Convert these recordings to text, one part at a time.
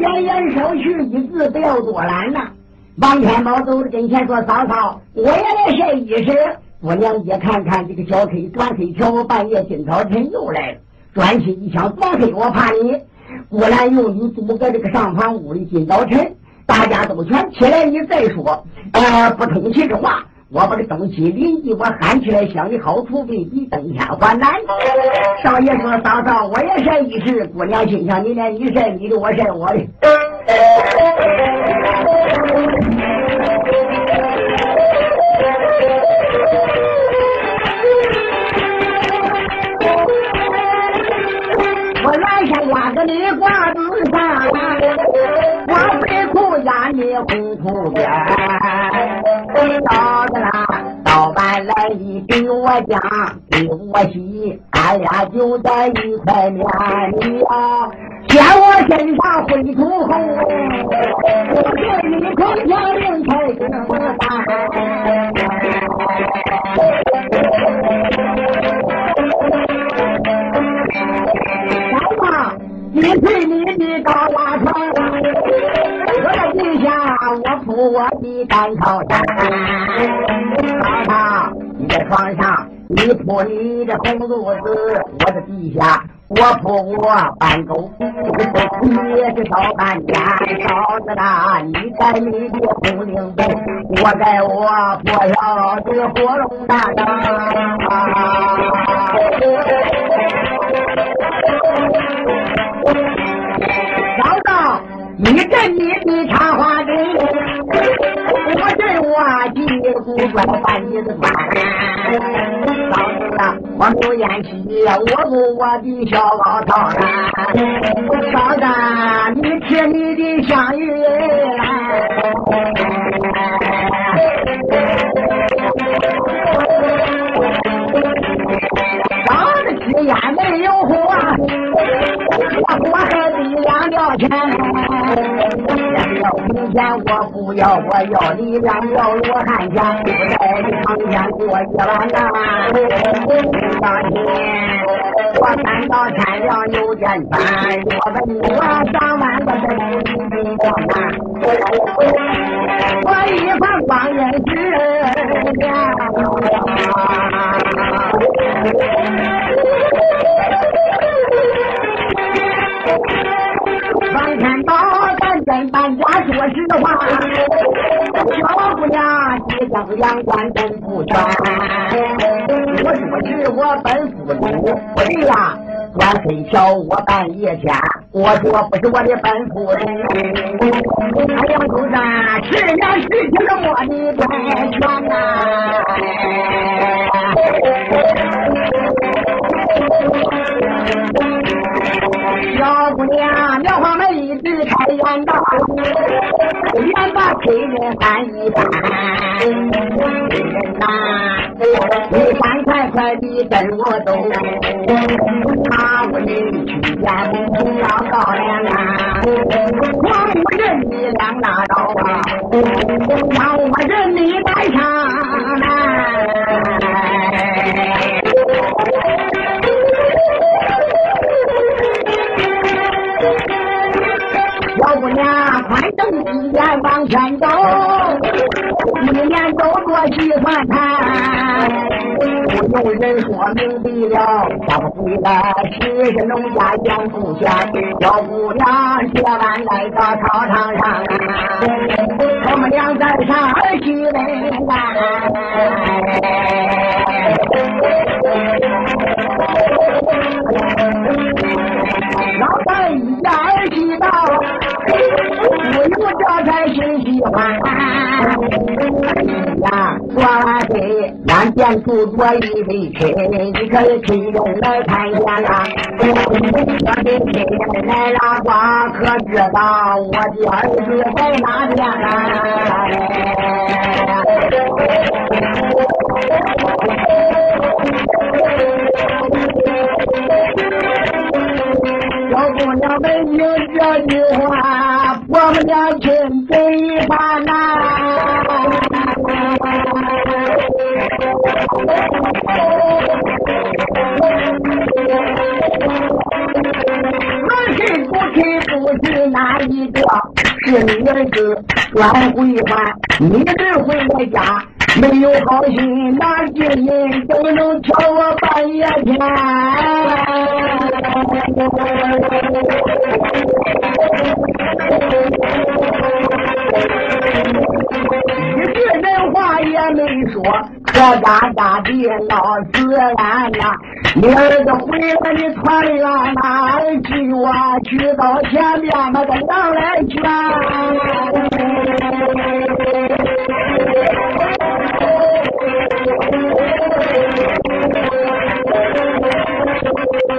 圆言手续一字不要多拦呐。王天宝走到跟前说嫂嫂。我也来晒衣裳我娘也看看这个小黑短黑条半夜今早晨又来了。转去一枪短黑我怕你果然用你租个这个上房屋里，今早晨大家都全起来，你再说，呃，不通气的话。我把这东西邻居我喊起来，想你好处未必登天还难。少爷说：“嫂嫂，我也晒一时。”姑娘心想：“你连你晒你的，我晒我的。”你瓜子里挂子上，我背裤压你红裤边。嫂子啦，老板来一给我讲，给我洗，俺俩就在一块面你啊，见我身上灰土红，我这一口枪令才这么我的干草衫。嫂嫂，你在床上，你铺你的红褥子，我的地下我铺我板沟，你也是少半天。嫂子啦，你在你的红领被，我在我破晓的火龙大嫂嫂，你跟你的茶花针，我的古怪把你的关。嫂子，我没烟气，我不我的小老头儿。嫂子，你吃你的香芋来要，我要你两条罗汉钱，不在你房间过一晚呐。当天我三到天亮又见烦，我问你我上万个真你光看，我一番光阴十娘你张两官真不全。我说是我本府主，不对呀，钻黑条我半夜天，我说不是我的本府主。太阳头上十年十七个我的太全呐。一直开眼道，眼把黑人搬一番。黑人呐，你赶快快地跟我走，他屋里去是农家养不钱。小姑娘，接完来到操场上，我们俩在上儿去来。老三一家儿去到。我有这才心喜欢！这，俺便住着一位亲，你可以亲中来看见了。我的亲人来了，光可知道我的儿子在哪边小姑娘们听这句话，我们俩亲我是不是不是那一个？是你儿子转回还，你儿回来家没有好心，哪几人都能瞧我半夜天。一句人话也没说，可家家的闹自然呐。你儿子回来，你团圆哪儿去我去到前面，那个娘来劝。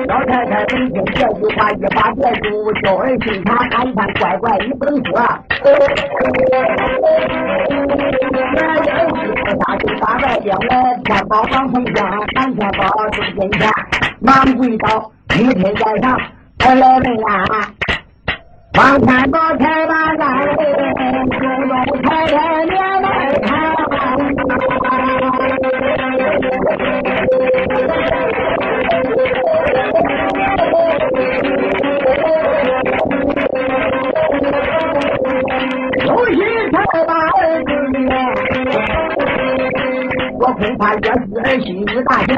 老太太听听这句话，一把别住，叫儿心肠看一看，乖乖，你不能说。那人是大就大外边来，天宝王凤香，南天宝住金前，忙跪倒，母亲在上，儿来问安。王天宝才把俺兄东太太娘来看。有心才把儿子我恐怕也是儿心有大钱。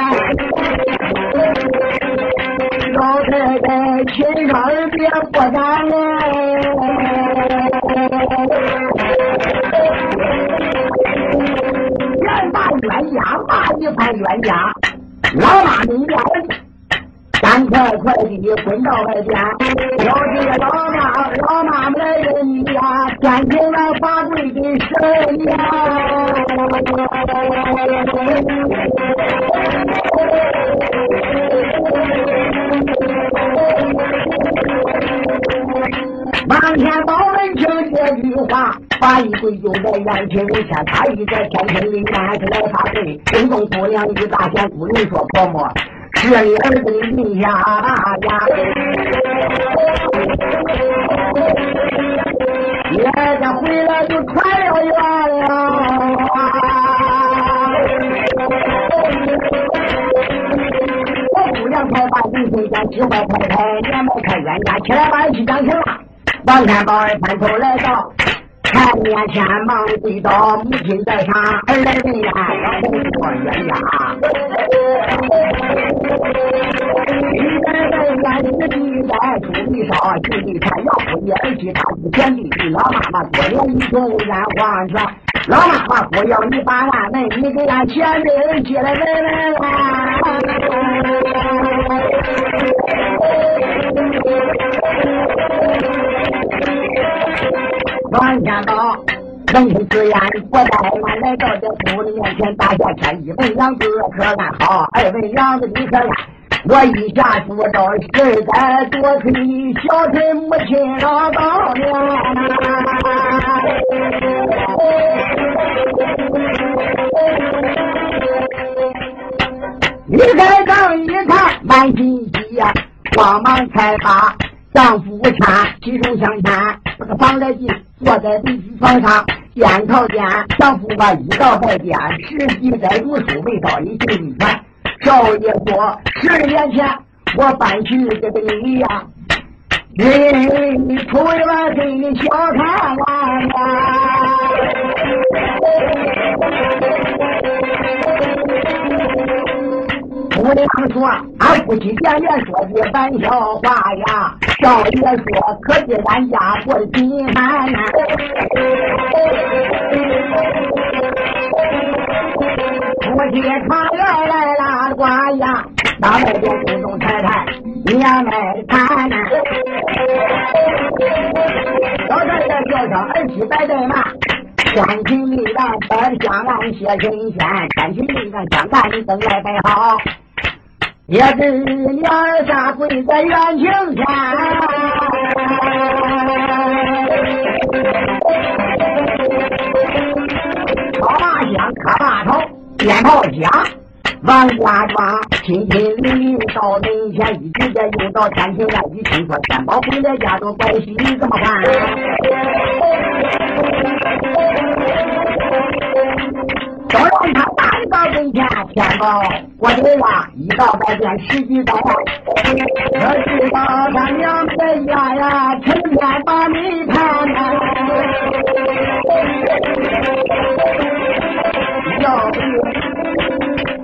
老太太亲上儿别不敢来，把冤家骂一番冤家，老妈你来。赶快快地滚到外边，要是老妈老话，罚一跪就在眼前，见他一个天庭里面是来罚跪，心中姑娘一大仙姑娘说婆婆。是你儿子的名下呀，爷家回来就传了言了。我姑娘才把李凤家几坏太太，连忙开冤家，起来把一起讲清了。王天宝儿翻头来到。看面前忙跪倒，母亲在上，儿来问呀，老公说冤家。一代代冤子一代出的少，兄弟看要不你儿媳他不贤弟，老妈妈多年以前冤枉权，老妈妈不要你把俺们，你给俺前辈接来问问王天宝，闻听此言，我带俺来到这府里面前，大下天一问娘子可安好？二问娘子你可安？我一下说到实在多亏小臣母亲老高娘。你再等一看，满心喜呀，慌忙才把丈夫搀，其中相牵，这个房来进。坐在地子床上，眼朝见丈夫把一道拜见，实际在读书，没道理行一传。少爷说，十年前我搬去这个你呀，你出来给你小看姑娘说：“俺夫妻见面说句玩笑话呀。”少爷说：“可惜俺家过得贫寒呐？”夫妻茶园来拉呱呀，大外边公公太太娘来看呐。老太太叫上儿媳摆对嘛，天庭里让摆香案谢神仙，天庭里让香案灯来摆好。也是娘儿下跪在院庭前，敲马香，磕马头，鞭炮响，王家庄亲亲邻邻到门前，一直在又到天庭外，一听说天宝回来家中，怪喜怎么办？都让他到跟前，天宝，我的娃一到白天十几刀啊！我知道他娘在家呀，成天把泪看。要不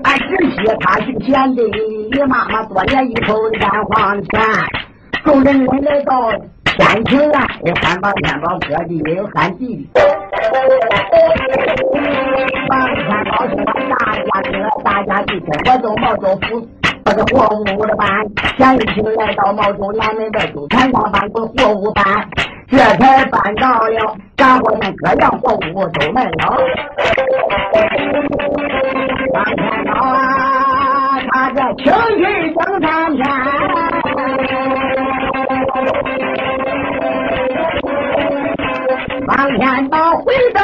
俺直亲他姓钱的，你妈妈多年以后染黄还钱？众人来到天庭啊，有喊宝，天宝哥的，也有喊弟的。天宝。说大家哥，大家弟兄，我走毛州府。这个货物的班，前一天来到毛州南门的周船上办个货物班，这才办到了，咱伙们各样货物都卖了。王天宝啊，他这情绪正三天，王天宝回到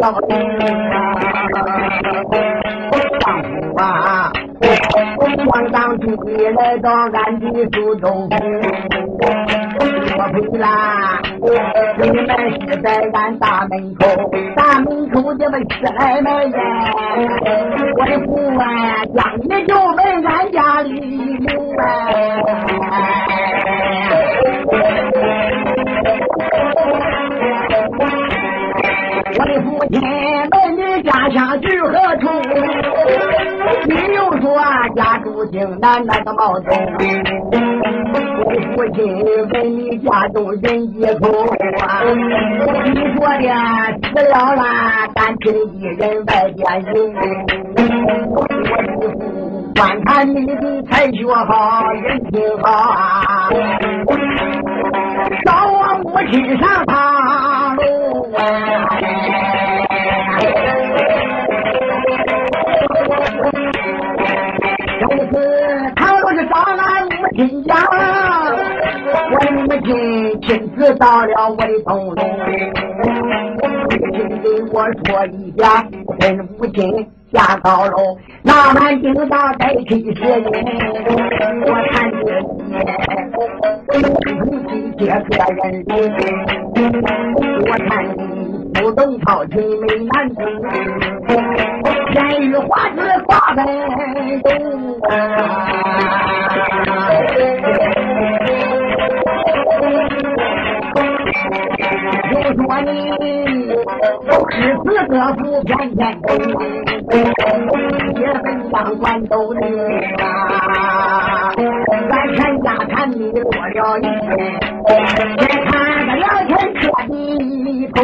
老弟啊，丈夫啊，王当主来到俺的苏州，我回来，你们是在俺大门口，大门口这么十来门人，我的父啊，将你就问家乡居何处？你又说家住京南那个毛州。我的父亲问你家中人几口？你说的死了啦，单亲一人外边有。我的父观看你的才学好，人品好，找我母亲上堂喽啊！到了我的东楼，母亲对我说一下，跟母亲下高楼，那晚听到在七十人，我看你，母亲接客人，我看你不懂操琴没难度，言语花枝挂在东说你诗词歌赋篇篇都写本相关都灵啊！咱全家看你多了一天，再看个两天彻底头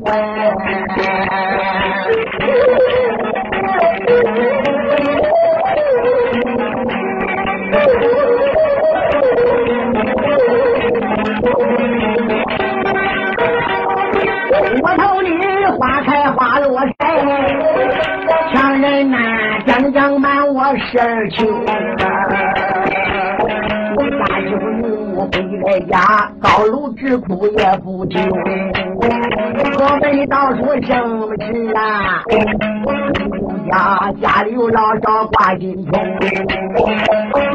我花开花落谁，强人呐，将将满我十二秋。大舅母回来家，高楼直哭也不休。我们到处什么事啊？家家里有老少挂金钟，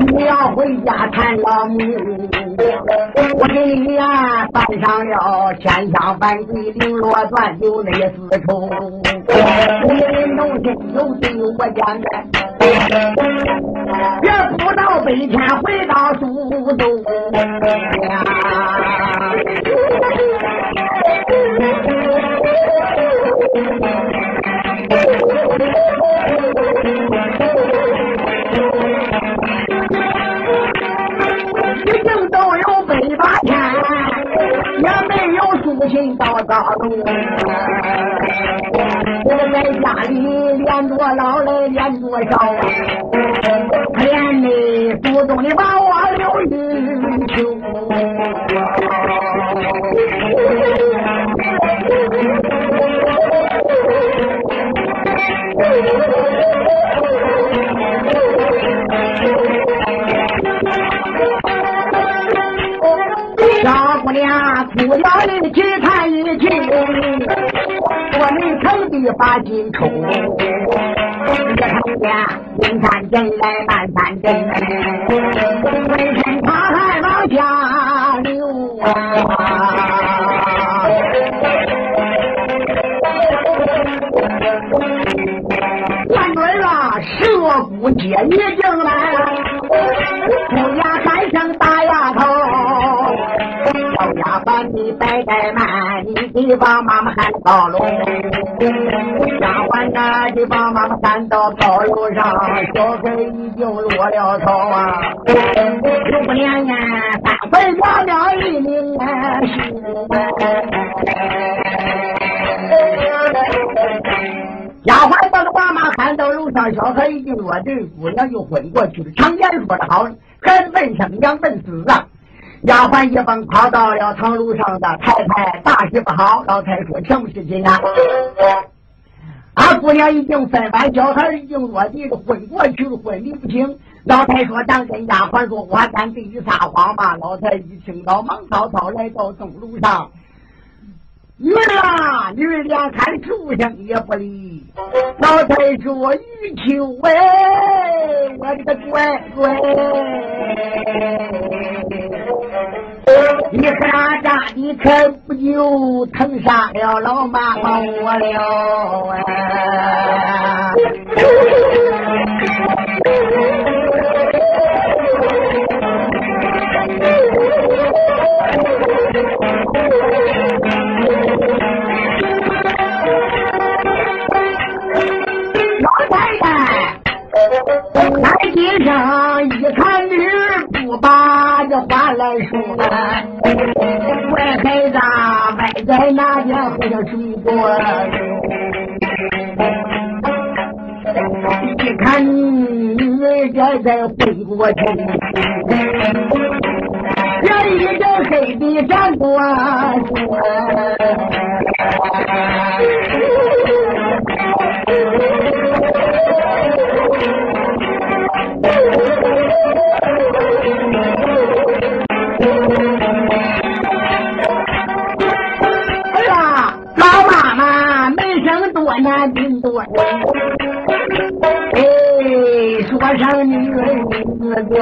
你要回家谈老母。我给你呀办上了千香万桂绫罗缎有那丝绸，你人农心有对我讲的，别不到北天回到苏州呀。一定都有百八天。人到高楼，我在家里连着老来连着少，可怜的祖宗的把我留一秋。小姑娘哭了的去看一去，我们城的把金抽，一看见阴山阵来半山阵，浑身大汗往下流啊！万准啊，蛇骨姐你进来，出牙喊声大丫头。小丫鬟你别怠慢，你把妈妈喊到楼。丫鬟呐，就把妈妈喊到高楼上，小孩已经落了头啊。姑娘呀，三回娘了一名啊，丫鬟把妈妈喊到楼上，小孩已经落地，姑娘就昏过去了。常言说的好，孩子问生，娘问死啊。丫鬟一蹦跑到了堂楼上的太太，大事不好！老太说：“什么事情啊？”俺姑娘已经分完，小孩已经落地，昏过去了，昏迷不清。老太说：“咱跟丫鬟说，我敢对你撒谎吗？”老太一听到，忙滔滔来到东楼上。女儿啊，女儿连看书生也不理。老太说：“玉秋哎，我的个乖乖，你咋咋的可不就疼杀了老妈妈我了啊？”台阶上一看女儿不把这话来说，乖孩子歪在那边好像水果，一看女儿这在回过去，人一个黑的站过哎呀，老妈妈没生多难病多人，哎，说上女儿你哥哥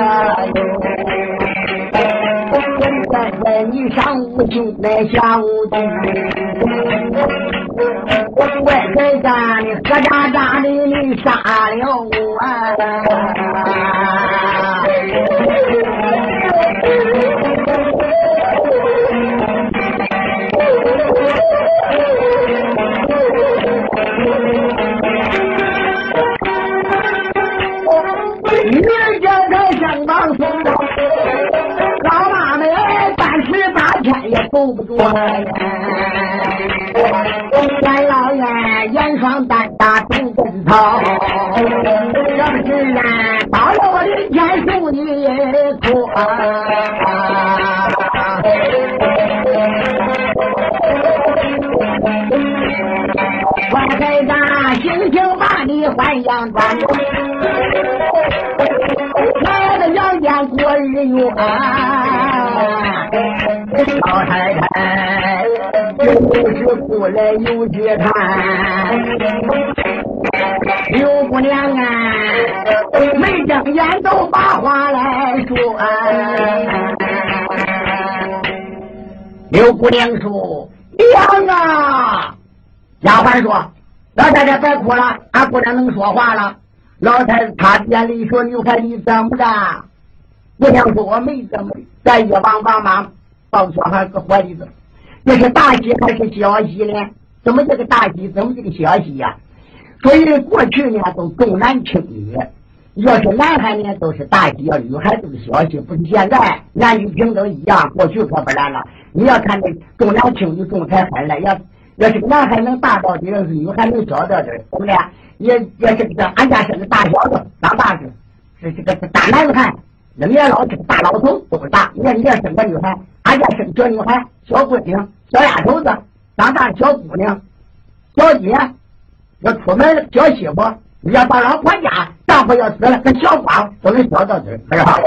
现在你上午进来下午去。我在家里喝渣渣的，你杀了我！天也够不着。元老院严霜单打种根草，这是啊，到了我的天受你苦。我孩子，星星把你换阳光，来到阳间过日月。老太太。就是哭来有去看，刘姑娘啊，没睁眼都把话来说。刘姑娘说：“娘啊！”丫鬟说：“老太太别哭了，俺姑娘能说话了。”老太太眼里说：“刘孩你怎么着？”姑娘说：“我没怎么的，咱一帮帮忙，抱小孩搁怀里头。”这是大喜还是小喜呢？怎么这个大喜？怎么这个小喜呀？所以过去呢都重男轻女，要是男孩呢，都是大喜；要女孩都是小喜。不是现在男女平等一样，过去可不然了。你要看那重男轻女重财分了，要要是个男孩能大到底，要是女孩能小到底，对不对？也也是个俺家生个大小子，长大是是这个大男孩，那年老大老头，都是大。你看你要生个女孩，俺家生小女孩、小姑娘、小丫头子，长大小姑娘、小姐，要出门小媳妇。你要到老婆家，丈夫要死了，跟小光都能小到嘴，是吧？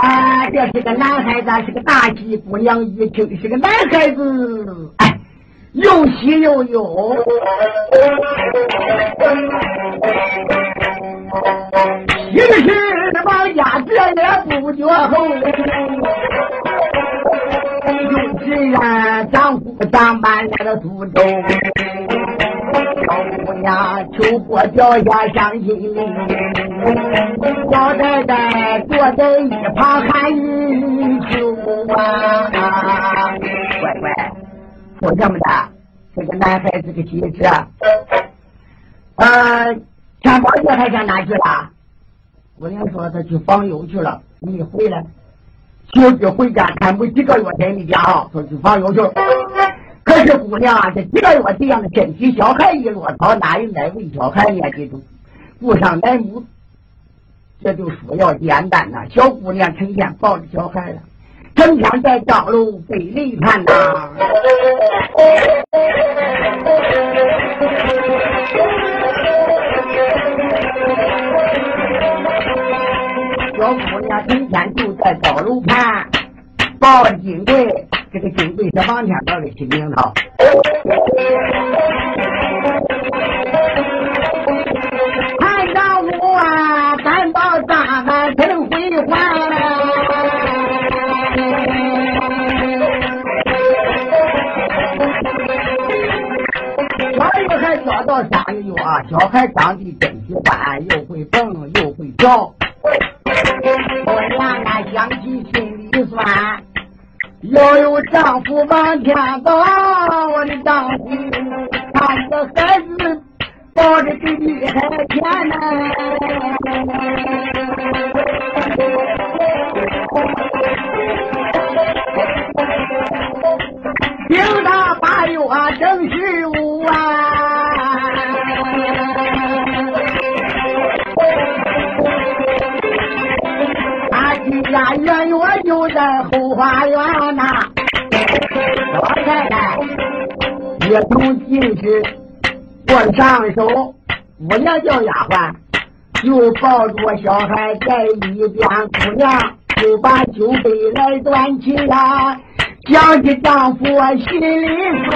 啊，这是个男孩子，是个大喜姑娘，一听是个男孩子，哎，又喜又忧。于是王家这也不绝后，又是让丈夫上班来到苏州。小姑娘秋波脚下上心里，老太太坐在一旁看雨秋啊。乖乖，说什么的？这个男孩子的机智。呃，钱宝爷还上哪去了？姑娘说他去访友去了，没回来。小姐回家看不几个月在你家啊，说去访友去了。可是姑娘啊，这几个月这样的身体，小孩一落草，哪有奶喂小孩呢？这种顾上奶母，这就说要简单呐。小姑娘成天抱着小孩了，整天在道路北里看呐。娘整天就在道路看，抱着金柜。这个金贵是王天宝的亲名头，看到我啊，赶到大汉城回还。小女孩教到三个月，小孩长得真喜欢，又会蹦又会跳，要有丈夫往天高，我的丈夫看着孩子抱着弟弟还甜呢。听他八月正十五啊，他家远远就在后花园。也不进去，我上手，我娘叫丫鬟，就抱着我小孩在一边，姑娘就把酒杯来端起呀，想起丈夫我心里酸，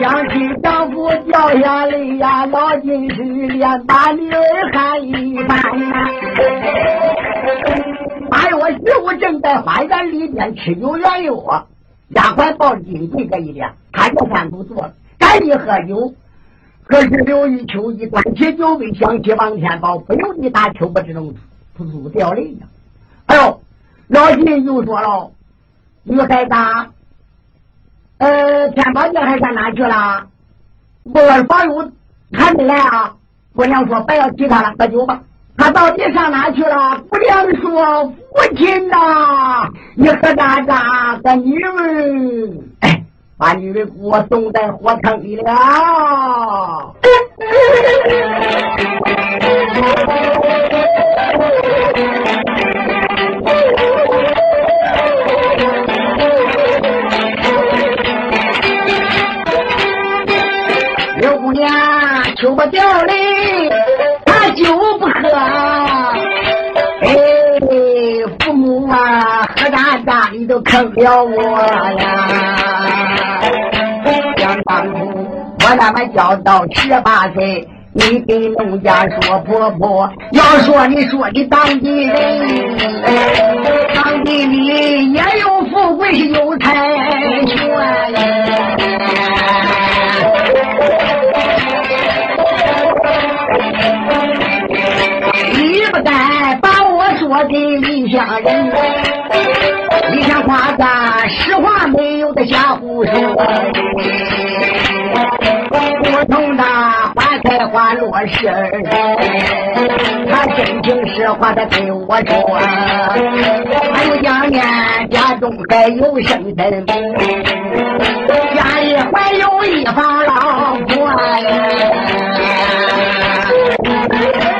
想起丈夫掉下泪呀，老金是连把女儿喊一番。哎，我媳妇正在花园里边吃酒圆肉，丫鬟抱着金柜搁一边，他就饭不做了，赶紧喝酒。可是刘玉秋一端起酒杯，想起王天宝，不由得打秋波之中扑簌掉泪呀。哎呦，老金就说了：“女孩子，呃，天宝女孩上哪去了？我房友还没来啊？”姑娘说：“不要提他了，喝酒吧。”他到底上哪去了？姑娘说：“父亲呐，你和大家的女儿，哎，把女儿给我送在火坑里了。”不掉泪。酒不喝，哎，父母啊，何大家里都坑了我呀！想当初我那么小到十八岁，你给农家说婆婆，要说你说你当地人，当地里也有富贵有财权。该把我说给李乡人，李乡话咱实话没有的瞎胡说。不同的花开花落时，他真情实话的对我说，还有家面家中还有生身，家里还有一房老婆他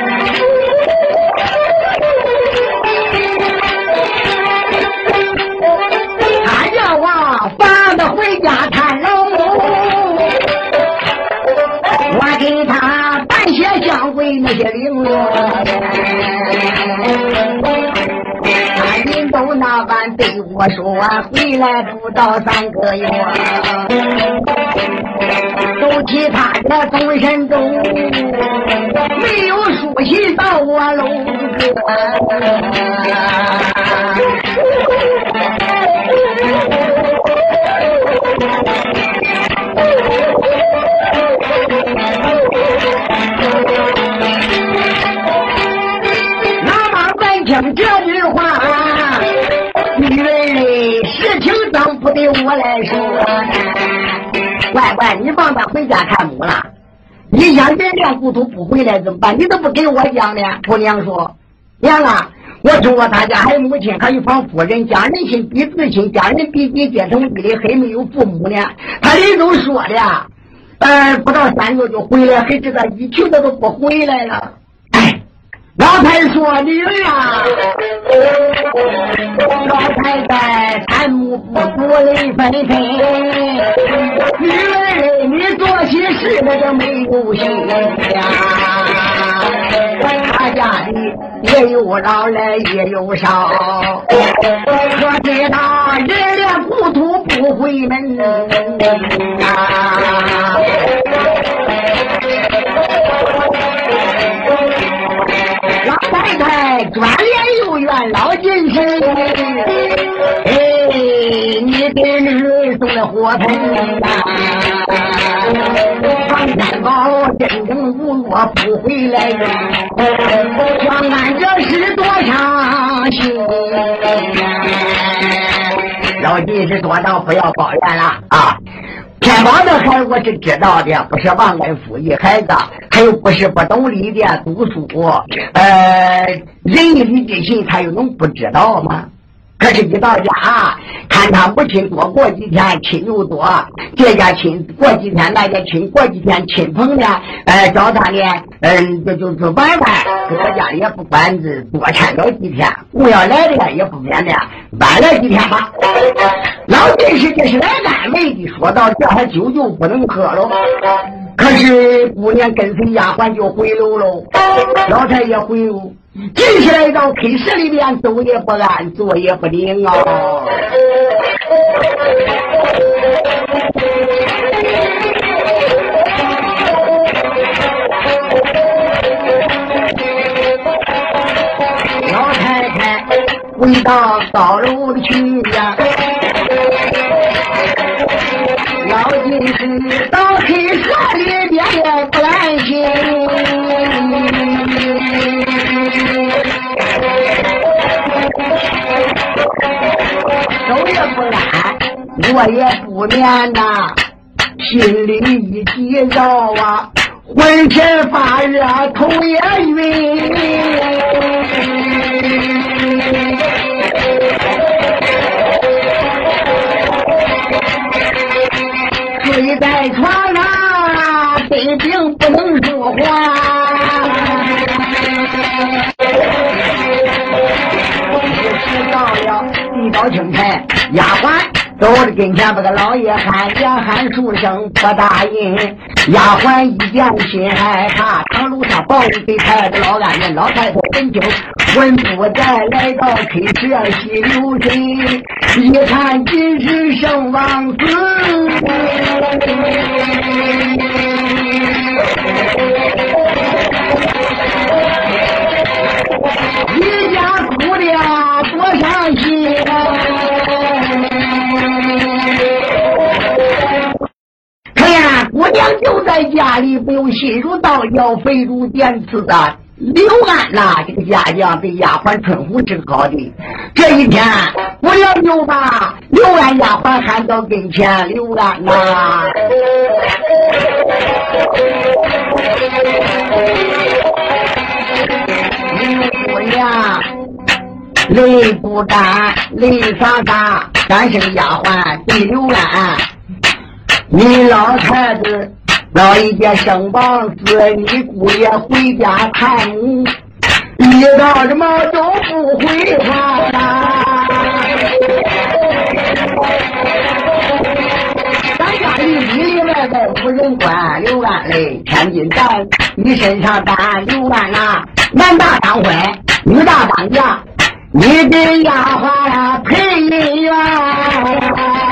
为那些零落。他人都那般对我说，回来不到三个月，都其他的终身中没有书信到我楼想人家骨头不回来怎么办？你都不给我讲呢？姑娘说：“娘啊，我听说他家还有母亲，还有房夫人，家人亲比自亲，家人比比结成弟的，还没有父母呢。他人都说了，呃，不到三个就回来，还知道一去他都不回来了。哎，老太说女儿啊，老太太三目不足泪纷纷，女儿你做起事来就没有心呀。他家里也有老来也有少，可知道人连故土不回门啊。老太太转脸又怨老进神，哎，你给女送了？火盆呐，黄天宝真正无落不回来呀，想俺这是多伤心。老弟是多道：“不要抱怨了？啊。”天宝的孩我是知道的，不是忘恩负义孩子，他又不是不懂礼的读书，呃，仁义礼智信，他又能不知道吗？可是，一到家，看他母亲多过几天亲又多，这家亲过几天，那家亲过几天，亲朋呢，呃，找他呢，嗯，就就就玩玩，搁家里也不管是多缠着几天，我要来的也不免的晚来几天吧。老进士这是来安慰的，说到这还酒就不能喝了。可是姑娘跟随丫鬟就回楼喽，老太爷回屋。进起来到 K 室里边，走也不安，坐也不宁啊。老太太回到高楼里去呀，老进士到 K 室里边也不安心。手也不安，我也不眠呐，心里一急躁啊，浑身发热，头也晕。在床上，根本不能说话。知道了，地道清晨，丫鬟走到跟前，把个老爷喊，也喊出声不答应。丫鬟一见心害怕，堂楼上抱一给太太老安人，老太太闻听，魂不在，来到 K 舍洗流水，一看今日生王子。一家姑娘多伤心啊娘就在家里，不用心如刀绞，肺如电刺的。刘安呐，这个家将被丫鬟春虎治好的。这一天，我娘就把刘安丫鬟喊到跟前，刘安呐。姑娘，泪不干，泪洒洒，三声丫鬟对刘安，你老太子老一家生王子，你姑爷回家看你，遇到什么都不回话。咱家里里里外外无人管，刘安嘞，千金担你身上担，刘安呐。男大当婚，女大当嫁，你给丫鬟配姻缘。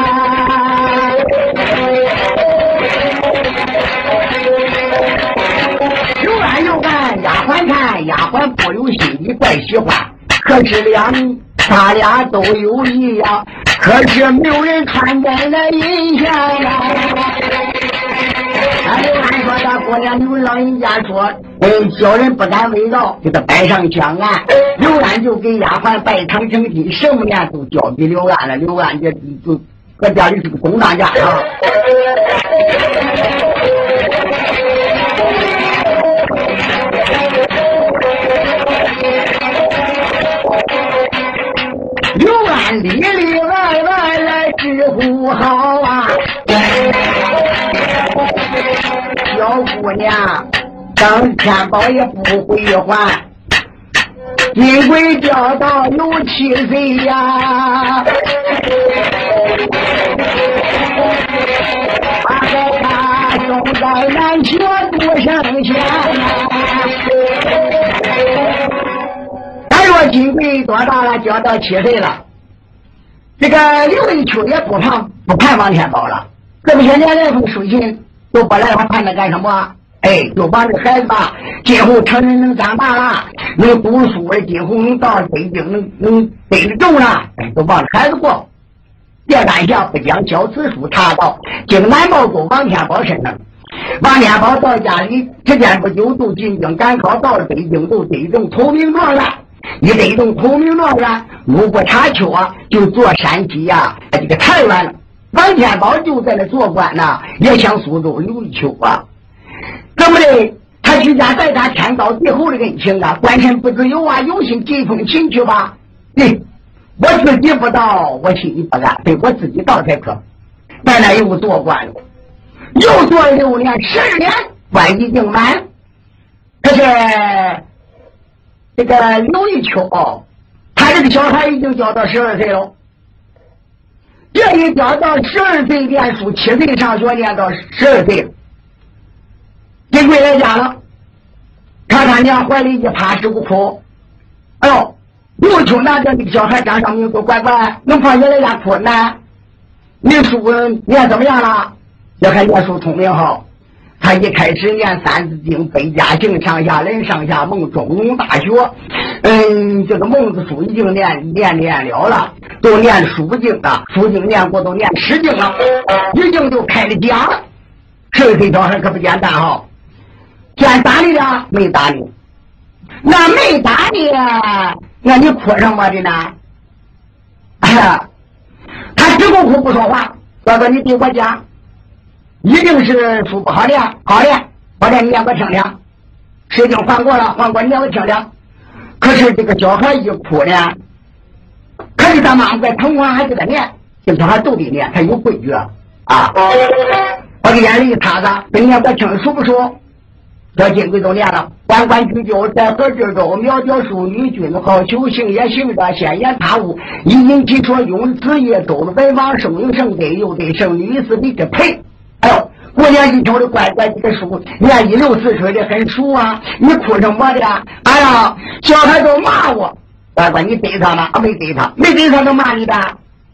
看，丫鬟不留心，你怪喜欢。可是两他俩都有意呀，可是没有人看见那印象啊。刘安说：“他过年，你们老人家说，哎，小人不敢违绕，给他摆上香案。刘安就给丫鬟拜堂成亲，什么年都交给刘安了。刘安这就搁家里是个公当家啊。刘安里里外外来直呼好啊。”小姑娘，当天宝也不回还，金贵钓到有七岁呀，把他送在南桥多生钱。他说金贵多大了？交到七岁了。这个刘一秋也不怕，不盼王天宝了。这不些年来封书信。都不来，还盼他干什么？哎，就把这孩子吧，今后成人能长大了，能读书了，今后能到北京，能能得中了，都望着孩子过。别担心，不讲教子书，查到经南报走王天宝身上。王天宝到家里，时间不久就进京赶考，到了北京都得中头名状了。一得中头名状元，路过茶丘啊，就坐山鸡呀，这个太原了。王天宝就在那做官呢，也想苏州刘一秋啊，怎么的？他居家待他天高地厚的恩情啊，官身不自由啊，有心寄封情去吧？对，我自己不到，我心里不安，对我自己到才可。在那又做官了，又做六年、十二年，官已经满。可是这个刘一秋，他这个小孩已经教到十二岁了。这一教到十二岁念书，七岁上学，念到十二岁，金贵来家了，看他娘怀里一趴，是不哭。哎呦，刘秋拿着那个小孩张上明说：“乖乖，能放爷来家哭呢？你书念怎么样了？小孩念书聪明好。”他一开始念《三字经》，百家姓上下人上下孟中庸大学，嗯，这个蒙字书已经念念念了了，都念书经了，书经念过都念诗经了，已经就开了讲了。这个小孩可不简单哈，先打你了没打你？那没打你，那你哭什么的呢？他只顾哭不说话，哥哥你对我讲。一定是书不好练，好练，好练你念个听听。时经换过了，换过念个听听。可是这个小孩一哭呢，可是他妈在城关还给他念，这小孩都得念，他有规矩啊。我给眼里一擦子，你念个听，熟不熟？这金贵都念了。关关雎鸠，在河之洲。窈窕淑女，君好逑。行也行者，先言他物。一因其说，用子业，周了文王，圣名圣德，又得圣女子比之配。哎呦，姑娘一瞅这乖乖你个书，念一六四水的很熟啊！你哭什么的？哎呀，小孩都骂我，乖乖你怼他吗？没怼他，没怼他都骂你的。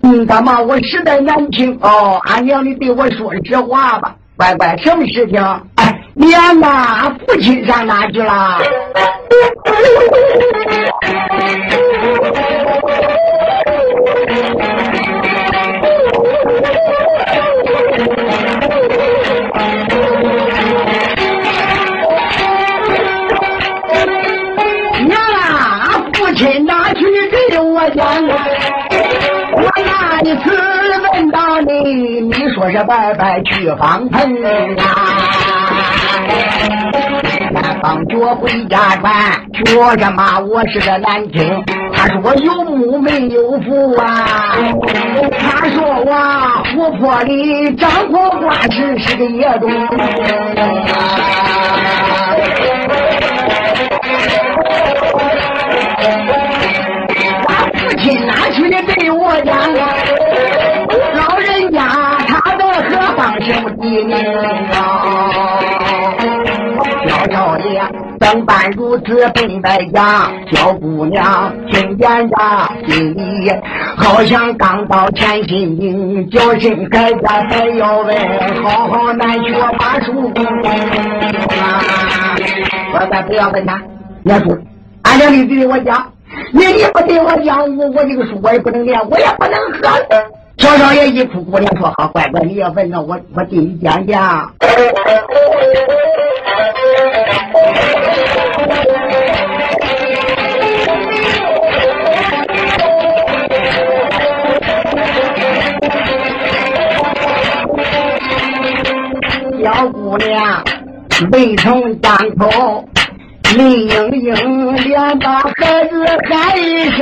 嗯，他骂我实在难听哦。俺娘，你对我说实话吧，乖乖，什么事情？哎，娘啊，父亲上哪去了？说是拜拜去方盆南方脚回家转，脚着骂我是个难听。他说我有木没有福啊，他说我湖泊里张火挂石是个野种。我父亲拿去的对我讲，何方什么地名啊？小少爷怎办如此笨白讲？小姑娘听见着，心里好像刚到前心营，叫声改家还要问，好好难学把书！我再不要问他，你说，按照你对我讲，你你不对我讲，我我这个书我也不能念，我也不能喝。小少爷一哭，姑娘说好，乖乖，你要问了，我我给你讲讲。小姑娘未曾张口，泪盈盈，连把孩子喊一声。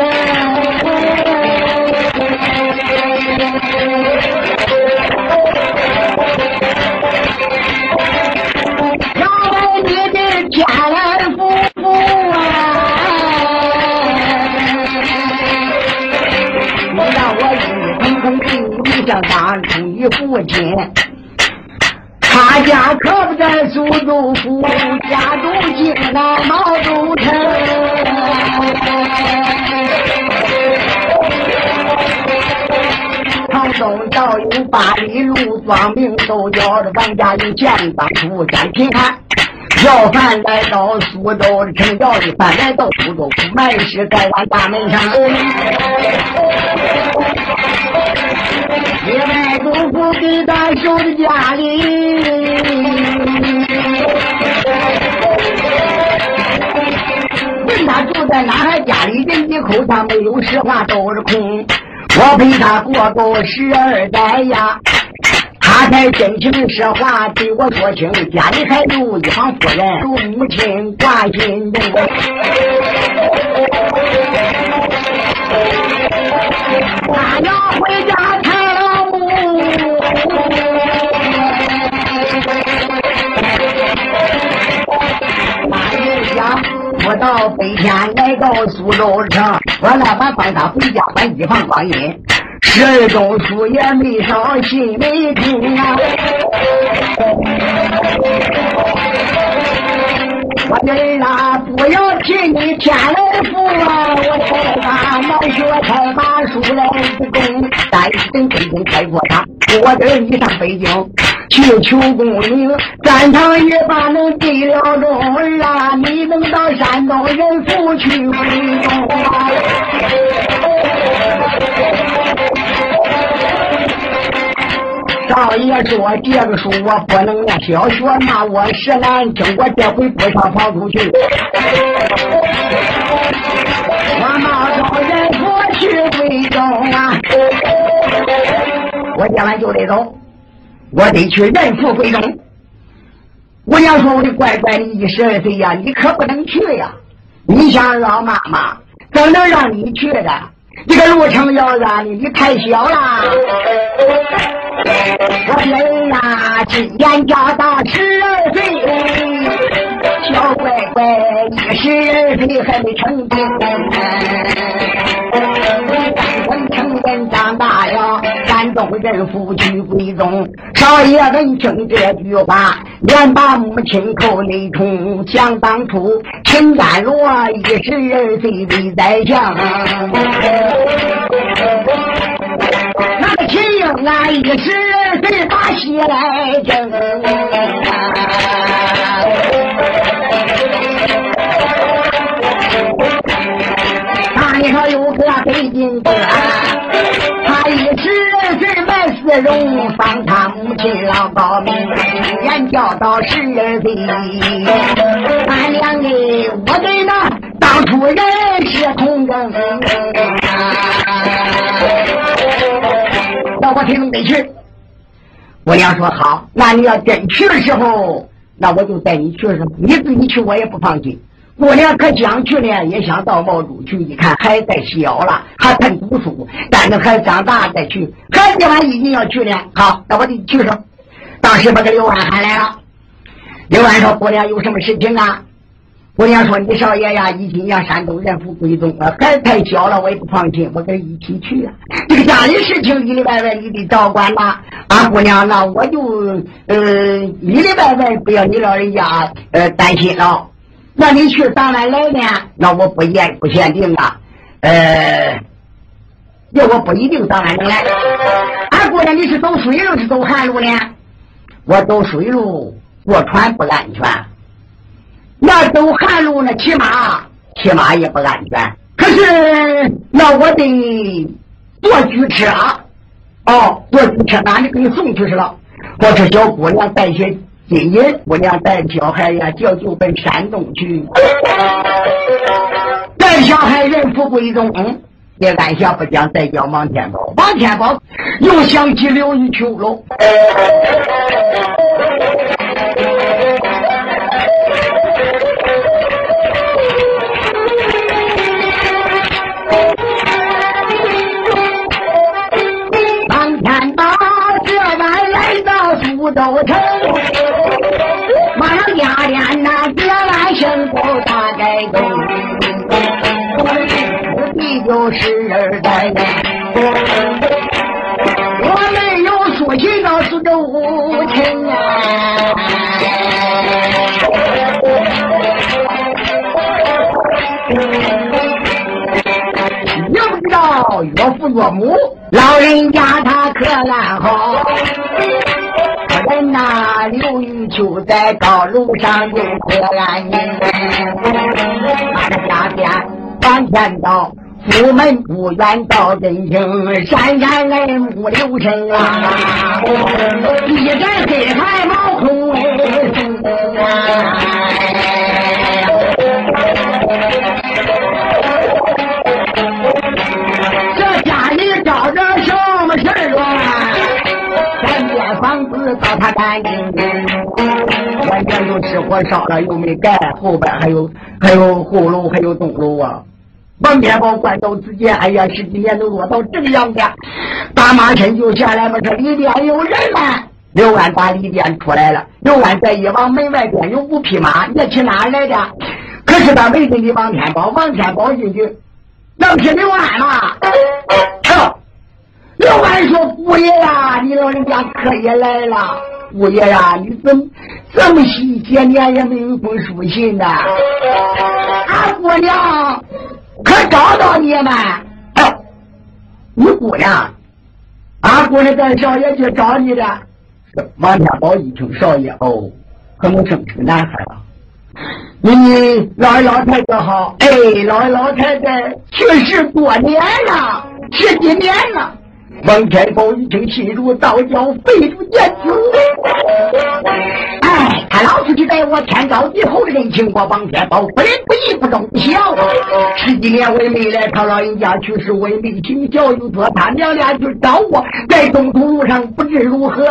要问你的天恩夫妇啊，你让我一声声对你像当初你父亲。他家可不在苏州府，家住济南毛都城。城东道。有八里路，庄名都叫着王家有钱，当初三贫寒。要饭来到苏州城，要的饭来到苏州府，埋尸在俺大门上。一外祖父给他守在家里，问他住在哪，家里人一口他没有实话，都是空。我陪他过够十二载呀，他才真情实话对我说清，家里还有一房夫人，有母亲挂心中。他娘我到北天来到苏州城，我来把帮他回家把一房光阴，十二中书也没少，心没听啊。我的人呐，不要替你天来福啊！我才把毛学才把书来不公，但是等真正开过他，我这人一上北京去求功名，战场一把能得了中儿啊！你能到山东人府去归宗啊！少爷说这个书我不能念，小学骂我是难听，我这回不想跑出去。我冒充人府去贵州啊！我今晚就得走，我得去人府归宗。我娘说：“我的乖乖，你一十二岁呀，你可不能去呀！你想老妈妈怎能让你去的？这个路程遥远的，你太小了。”我人呐，今年长到十二岁，小乖乖一十二岁还没成亲。等成人长大了，山东人夫去归宗。少爷闻听这句话，连把母亲口内冲。想当初，秦甘罗一十二岁为宰相。那个秦英啊，一十二岁把戏来争。那里头有个北京哥，他一十二岁卖丝绒，帮他母亲老保命，年教到十二岁。俺娘的，我跟那当初人是同根。那我听得去，我娘说好，那你要真去的时候，那我就带你去是你自己去我也不放心。姑娘可想去呢，也想到茂州去，一看孩子太小了，还肯读书，但等孩子长大再去。孩子完一定要去呢，好，那我得去上。当时把这刘安喊来了，刘安说：“姑娘有什么事情啊？”姑娘说：“你少爷呀，已经让山东人府归宗了，孩子太小了，我也不放心，我跟一起去啊。这个家里事情里里外外你得照管呐。啊，姑娘，那我就呃里里外外不要你老人家呃担心了。那你去当然来呢？那我不限不限定啊。呃，要我不一定当然能来。俺，姑娘，你是走水路是走旱路呢？我走水路，过船不安全。那走旱路呢？骑马，骑马也不安全。可是那我得坐举车，哦，坐举车，哪里给你送去是了？或者小姑娘带些今夜我娘带小孩呀，就就奔山东去，带小孩人不归中。嗯，也按下不讲，再叫王天宝。王天宝又想起刘玉秋喽。在高楼上有可安宁。俺家店往前道，府门不远到人行，山山来木留声啊，一阵黑海冒空啊。这家里找着什么事儿啊？房子倒塌干净，火烧了，又没盖，后边还有还有后楼，还有东楼啊！王天宝关到之间，哎呀，十几年都落到这个样子，大马身就下来嘛，这里边有人吗？刘安把里边出来了，刘安在一往门外边有五匹马，你去哪来的？可是他没进的王天宝，王天宝进去，能是刘安吗？刘俺说：“姑爷呀，你老人家可也来了。姑爷呀，你怎么这么些年也没有封书信呢？俺姑娘可找到你们？哎，你姑娘，俺姑娘带少爷去找你的。王天宝一听，少爷哦，可能生出男孩了。你老爷老太太好，哎，老爷老太太去世多年了，十几年了。”王天宝已经，心如刀绞，肺如剑酒。哎，他老书记在我天高地厚的人情，我王天宝不仁不义不忠不孝。十几年我也没来，他老人家去世，我也没请教，又说他娘俩去找我，在东土路上不知如何。